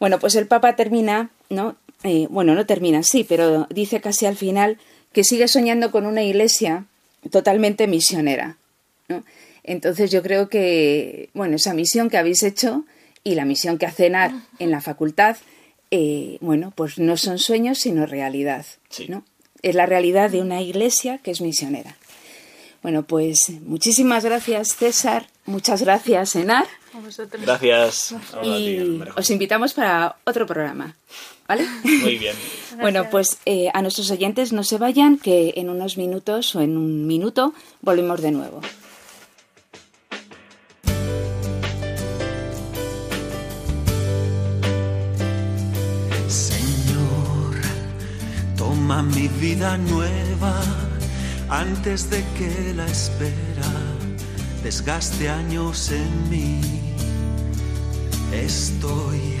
Speaker 2: Bueno, pues el Papa termina, ¿no? Eh, bueno, no termina, sí, pero dice casi al final que sigue soñando con una iglesia totalmente misionera. ¿no? Entonces yo creo que, bueno, esa misión que habéis hecho y la misión que hacen en la facultad, eh, bueno, pues no son sueños, sino realidad. ¿no? Es la realidad de una iglesia que es misionera. Bueno, pues muchísimas gracias, César. Muchas gracias, Enar.
Speaker 5: Gracias.
Speaker 2: y os invitamos para otro programa. ¿Vale?
Speaker 5: Muy bien. [LAUGHS]
Speaker 2: bueno, pues eh, a nuestros oyentes no se vayan, que en unos minutos o en un minuto volvemos de nuevo.
Speaker 1: Señor, toma mi vida nueva antes de que la espera desgaste años en mí. Estoy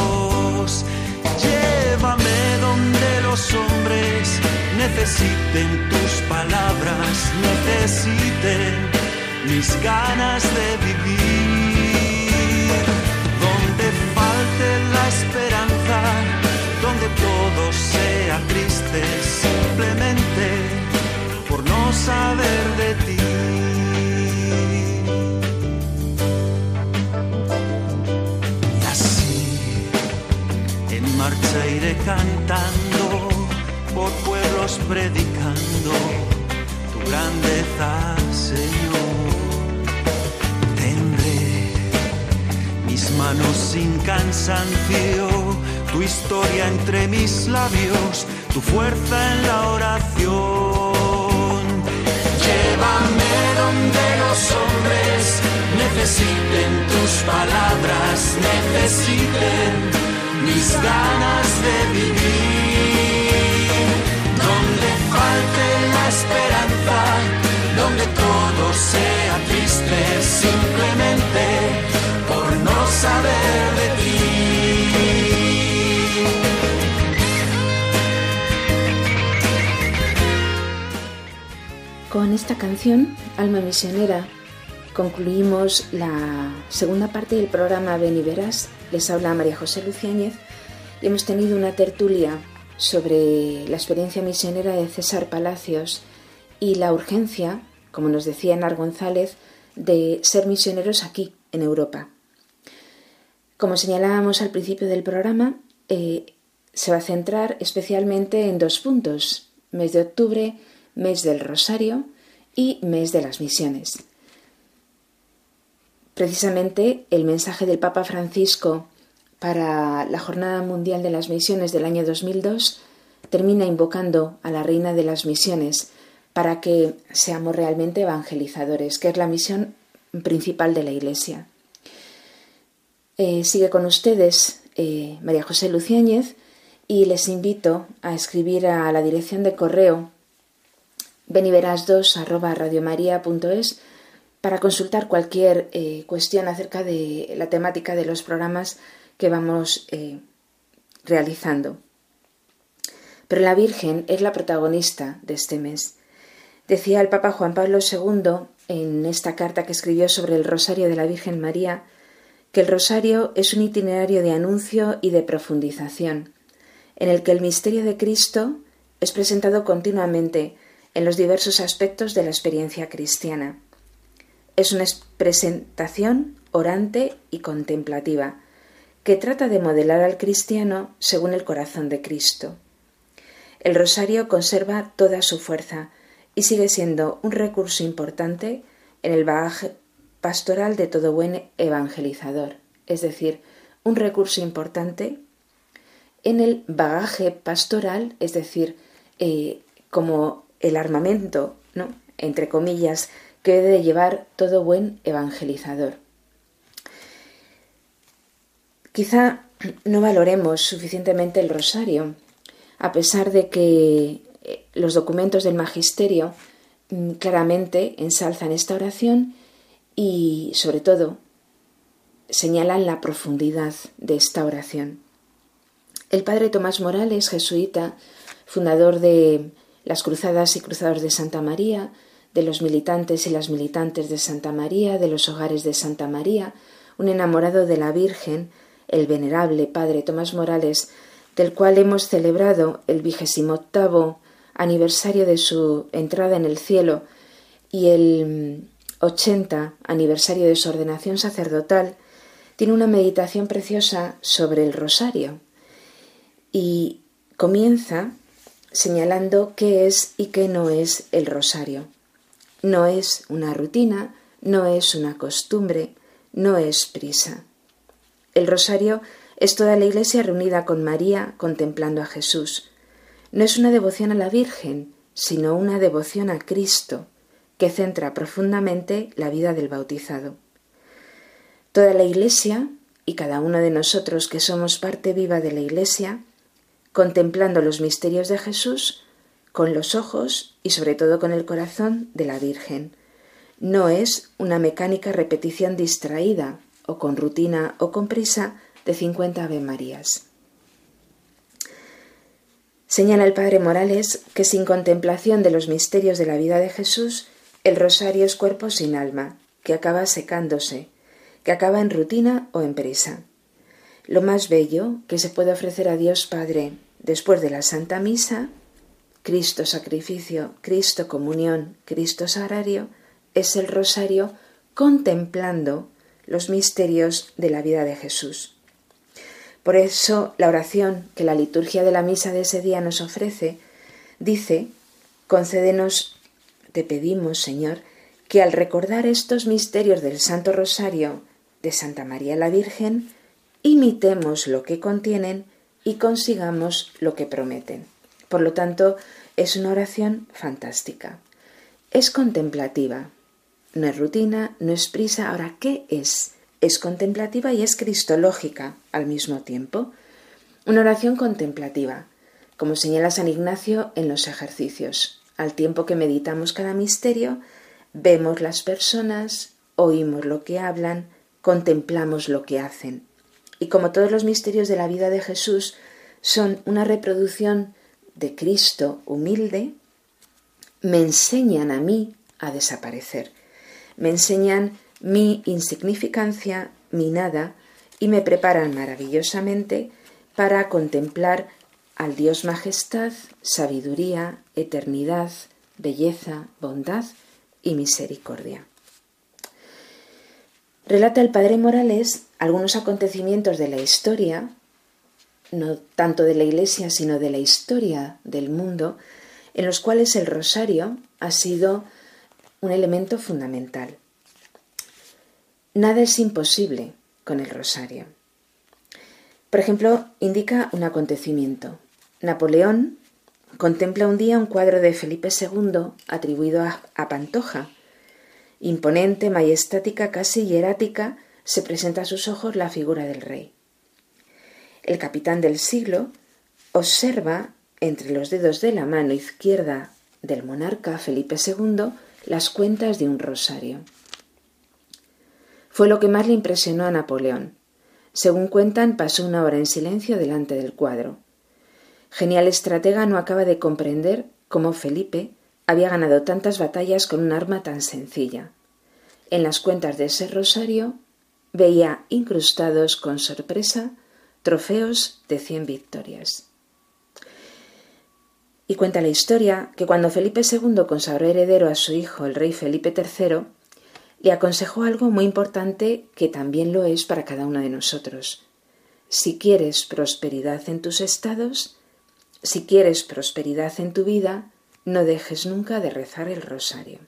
Speaker 1: Llévame donde los hombres necesiten tus palabras, necesiten mis ganas de vivir. Predicando tu grandeza, Señor. Tendré mis manos sin cansancio, tu historia entre mis labios, tu fuerza en la oración. Llévame donde los hombres necesiten tus palabras, necesiten mis ganas de vivir. Donde todo sea triste, simplemente por no saber de ti.
Speaker 2: Con esta canción, Alma Misionera, concluimos la segunda parte del programa Ven y Verás. Les habla María José Luciáñez y hemos tenido una tertulia sobre la experiencia misionera de César Palacios y la urgencia, como nos decía Enar González, de ser misioneros aquí, en Europa. Como señalábamos al principio del programa, eh, se va a centrar especialmente en dos puntos, mes de octubre, mes del Rosario y mes de las misiones. Precisamente el mensaje del Papa Francisco para la Jornada Mundial de las Misiones del año 2002 termina invocando a la Reina de las Misiones para que seamos realmente evangelizadores, que es la misión principal de la Iglesia. Eh, sigue con ustedes eh, María José Luciáñez y les invito a escribir a la dirección de correo beniveras2 para consultar cualquier eh, cuestión acerca de la temática de los programas que vamos realizando. Pero la Virgen es la protagonista de este mes. Decía el Papa Juan Pablo II en esta carta que escribió sobre el Rosario de la Virgen María que el Rosario es un itinerario de anuncio y de profundización, en el que el misterio de Cristo es presentado continuamente en los diversos aspectos de la experiencia cristiana. Es una presentación orante y contemplativa, que trata de modelar al cristiano según el corazón de Cristo. El rosario conserva toda su fuerza y sigue siendo un recurso importante en el bagaje pastoral de todo buen evangelizador, es decir, un recurso importante en el bagaje pastoral, es decir, eh, como el armamento, ¿no? entre comillas, que debe llevar todo buen evangelizador. Quizá no valoremos suficientemente el rosario, a pesar de que los documentos del magisterio mm, claramente ensalzan esta oración y, sobre todo, señalan la profundidad de esta oración. El padre Tomás Morales, jesuita, fundador de las cruzadas y cruzados de Santa María, de los militantes y las militantes de Santa María, de los hogares de Santa María, un enamorado de la Virgen, el venerable padre Tomás Morales, del cual hemos celebrado el vigésimo octavo aniversario de su entrada en el cielo y el 80 aniversario de su ordenación sacerdotal, tiene una meditación preciosa sobre el rosario y comienza señalando qué es y qué no es el rosario. No es una rutina, no es una costumbre, no es prisa. El rosario es toda la iglesia reunida con María contemplando a Jesús. No es una devoción a la Virgen, sino una devoción a Cristo, que centra profundamente la vida del bautizado. Toda la iglesia y cada uno de nosotros que somos parte viva de la Iglesia, contemplando los misterios de Jesús con los ojos y sobre todo con el corazón de la Virgen. No es una mecánica repetición distraída o con rutina o con prisa de 50 Ave Marías. Señala el Padre Morales que sin contemplación de los misterios de la vida de Jesús, el rosario es cuerpo sin alma, que acaba secándose, que acaba en rutina o en prisa. Lo más bello que se puede ofrecer a Dios Padre después de la Santa Misa, Cristo sacrificio, Cristo comunión, Cristo sagrario, es el rosario contemplando los misterios de la vida de Jesús. Por eso la oración que la liturgia de la misa de ese día nos ofrece dice, concédenos, te pedimos, Señor, que al recordar estos misterios del Santo Rosario de Santa María la Virgen, imitemos lo que contienen y consigamos lo que prometen. Por lo tanto, es una oración fantástica. Es contemplativa, no es rutina, no es prisa. Ahora, ¿qué es? Es contemplativa y es cristológica al mismo tiempo. Una oración contemplativa, como señala San Ignacio en los ejercicios. Al tiempo que meditamos cada misterio, vemos las personas, oímos lo que hablan, contemplamos lo que hacen. Y como todos los misterios de la vida de Jesús son una reproducción de Cristo humilde, me enseñan a mí a desaparecer. Me enseñan mi insignificancia, mi nada, y me preparan maravillosamente para contemplar al Dios majestad, sabiduría, eternidad, belleza, bondad y misericordia. Relata el padre Morales algunos acontecimientos de la historia, no tanto de la Iglesia, sino de la historia del mundo, en los cuales el rosario ha sido un elemento fundamental. Nada es imposible con el rosario. Por ejemplo, indica un acontecimiento. Napoleón contempla un día un cuadro de Felipe II atribuido a, Pantoja. Imponente, majestática, casi hierática, se presenta a sus ojos la figura del rey. El capitán del siglo observa entre los dedos de la mano izquierda del monarca Felipe II las cuentas de un rosario. Fue lo que más le impresionó a Napoleón. Según cuentan, pasó una hora en silencio delante del cuadro. Genial estratega no acaba de comprender cómo Felipe había ganado tantas batallas con un arma tan sencilla. En las cuentas de ese rosario veía incrustados con sorpresa trofeos de cien victorias. Y cuenta la historia que cuando Felipe II consagró heredero a su hijo, el rey Felipe III, le aconsejó algo muy importante que también lo es para cada uno de nosotros. Si quieres prosperidad en tus estados, si quieres prosperidad en tu vida, no dejes nunca de rezar el rosario.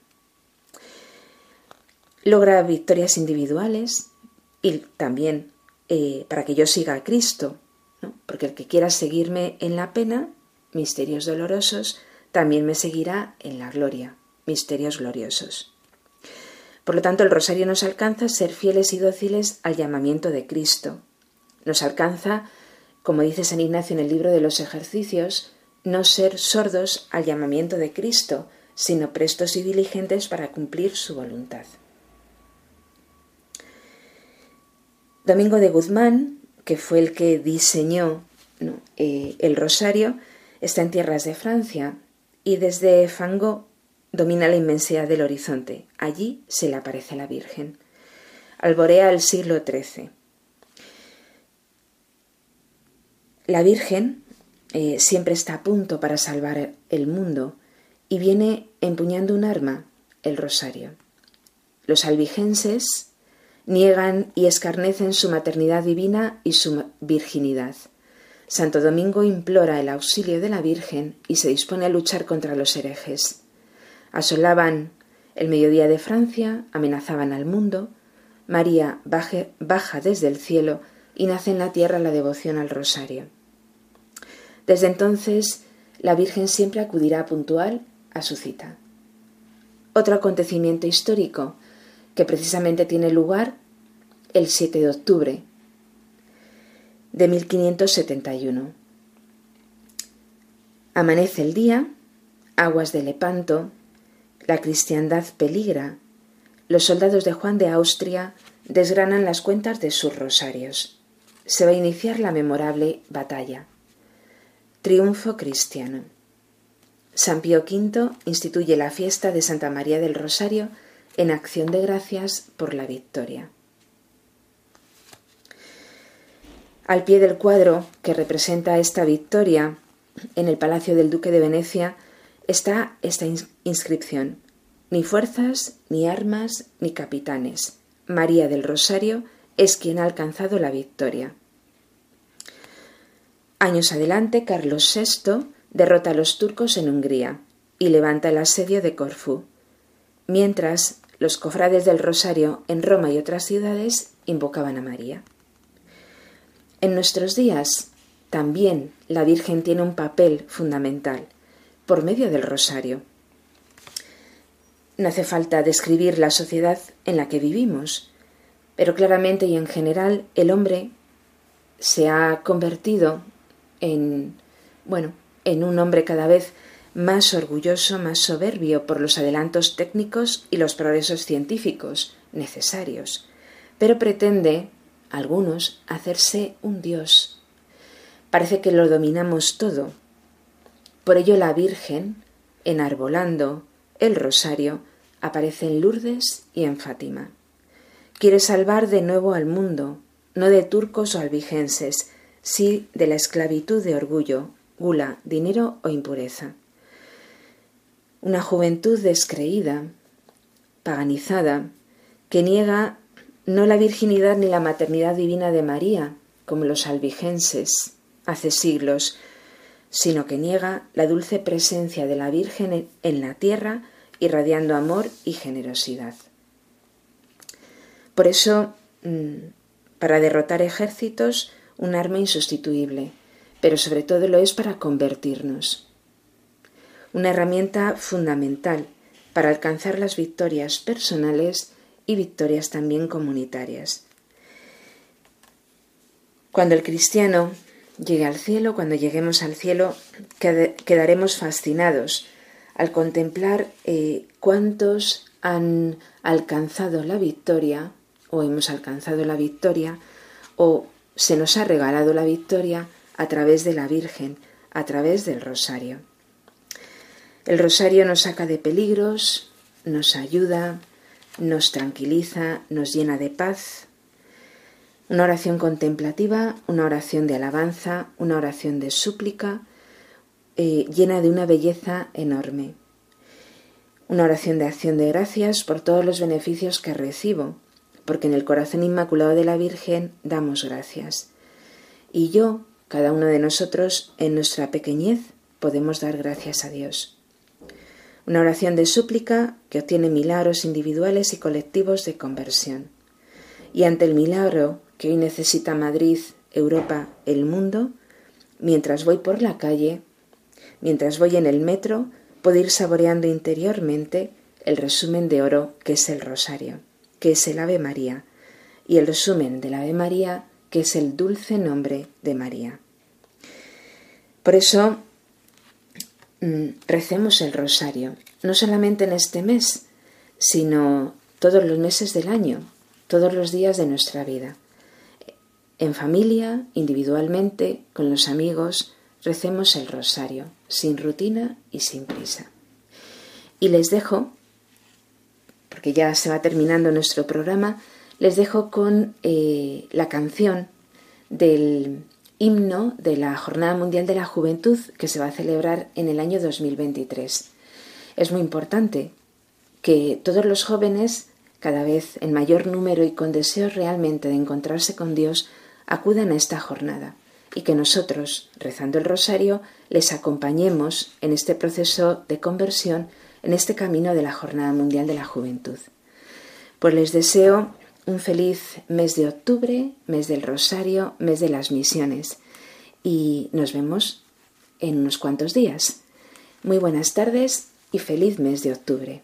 Speaker 2: Logra victorias individuales y también eh, para que yo siga a Cristo, porque el que quiera seguirme en la pena, misterios dolorosos, también me seguirá en la gloria, misterios gloriosos. Por lo tanto, el rosario nos alcanza ser fieles y dóciles al llamamiento de Cristo. Nos alcanza, como dice San Ignacio en el libro de los ejercicios, no ser sordos al llamamiento de Cristo, sino prestos y diligentes para cumplir su voluntad. Domingo de Guzmán, que fue el que diseñó eh, el rosario, está en tierras de Francia y desde Fango domina la inmensidad del horizonte. Allí se le aparece la Virgen. Alborea el siglo XIII. La Virgen eh, siempre está a punto para salvar el mundo y viene empuñando un arma, el rosario. Los albigenses niegan y escarnecen su maternidad divina y su virginidad. Santo Domingo implora el auxilio de la Virgen y se dispone a luchar contra los herejes asolaban el mediodía de Francia, amenazaban al mundo, María baja desde el cielo y nace en la tierra la devoción al rosario. Desde entonces, la Virgen siempre acudirá puntual a su cita. Otro acontecimiento histórico que precisamente tiene lugar el 7 de octubre, de 1571. Amanece el día, aguas de Lepanto, la cristiandad peligra, los soldados de Juan de Austria desgranan las cuentas de sus rosarios. Se va a iniciar la memorable batalla. Triunfo cristiano. San Pío V instituye la fiesta de Santa María del Rosario en acción de gracias por la victoria. Al pie del cuadro que representa esta victoria en el Palacio del Duque de Venecia está esta inscripción. Ni fuerzas, ni armas, ni capitanes. María del Rosario es quien ha alcanzado la victoria. Años adelante, Carlos VI derrota a los turcos en Hungría y levanta el asedio de Corfú, mientras los cofrades del Rosario en Roma y otras ciudades invocaban a María. En nuestros días también la Virgen tiene un papel fundamental por medio del Rosario. No hace falta describir la sociedad en la que vivimos, pero claramente y en general el hombre se ha convertido en, bueno, en un hombre cada vez más orgulloso, más soberbio por los adelantos técnicos y los progresos científicos necesarios, pero pretende algunos hacerse un Dios. Parece que lo dominamos todo. Por ello la Virgen, enarbolando el rosario, aparece en Lourdes y en Fátima. Quiere salvar de nuevo al mundo, no de turcos o albigenses, sí de la esclavitud de orgullo, gula, dinero o impureza. Una juventud descreída, paganizada, que niega no la virginidad ni la maternidad divina de María, como los albigenses hace siglos, sino que niega la dulce presencia de la Virgen en la tierra, irradiando amor y generosidad. Por eso, mm, para derrotar ejércitos, un arma insustituible, pero sobre todo lo es para convertirnos. Una herramienta fundamental para alcanzar las victorias personales y victorias también comunitarias. Cuando el cristiano llegue al cielo, cuando lleguemos al cielo, quedaremos fascinados al contemplar eh, cuántos han alcanzado la victoria o hemos alcanzado la victoria o se nos ha regalado la victoria a través de la Virgen, a través del rosario. El rosario nos saca de peligros, nos ayuda, nos tranquiliza, nos llena de paz. Una oración contemplativa, una oración de alabanza, una oración de súplica, eh, llena de una belleza enorme. Una oración de acción de gracias por todos los beneficios que recibo, porque en el corazón inmaculado de la Virgen damos gracias. Y yo, cada uno de nosotros, en nuestra pequeñez, podemos dar gracias a Dios. Una oración de súplica que obtiene milagros individuales y colectivos de conversión. Y ante el milagro que hoy necesita Madrid, Europa, el mundo, mientras voy por la calle, mientras voy en el metro, puedo ir saboreando interiormente el resumen de oro que es el rosario, que es el Ave María, y el resumen del Ave María, que es el dulce nombre de María. Por eso Mm, recemos el rosario, no solamente en este mes, sino todos los meses del año, todos los días de nuestra vida. En familia, individualmente, con los amigos, recemos el rosario, sin rutina y sin prisa. Y les dejo, porque ya se va terminando nuestro programa, les dejo con eh, la canción del himno de la Jornada Mundial de la Juventud que se va a celebrar en el año 2023. Es muy importante que todos los jóvenes, cada vez en mayor número y con deseo realmente de encontrarse con Dios, acudan a esta jornada y que nosotros, rezando el rosario, les acompañemos en este proceso de conversión, en este camino de la Jornada Mundial de la Juventud. Pues les deseo un feliz mes de octubre, mes del Rosario, mes de las misiones. Y nos vemos en unos cuantos días. Muy buenas tardes y feliz mes de octubre.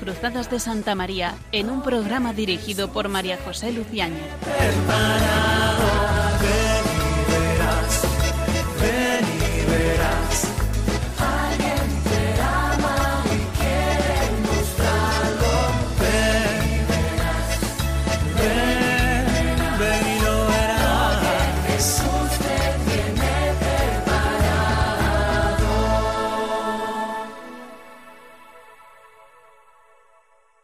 Speaker 7: Cruzadas de Santa María en un programa dirigido por María José Luciáñez.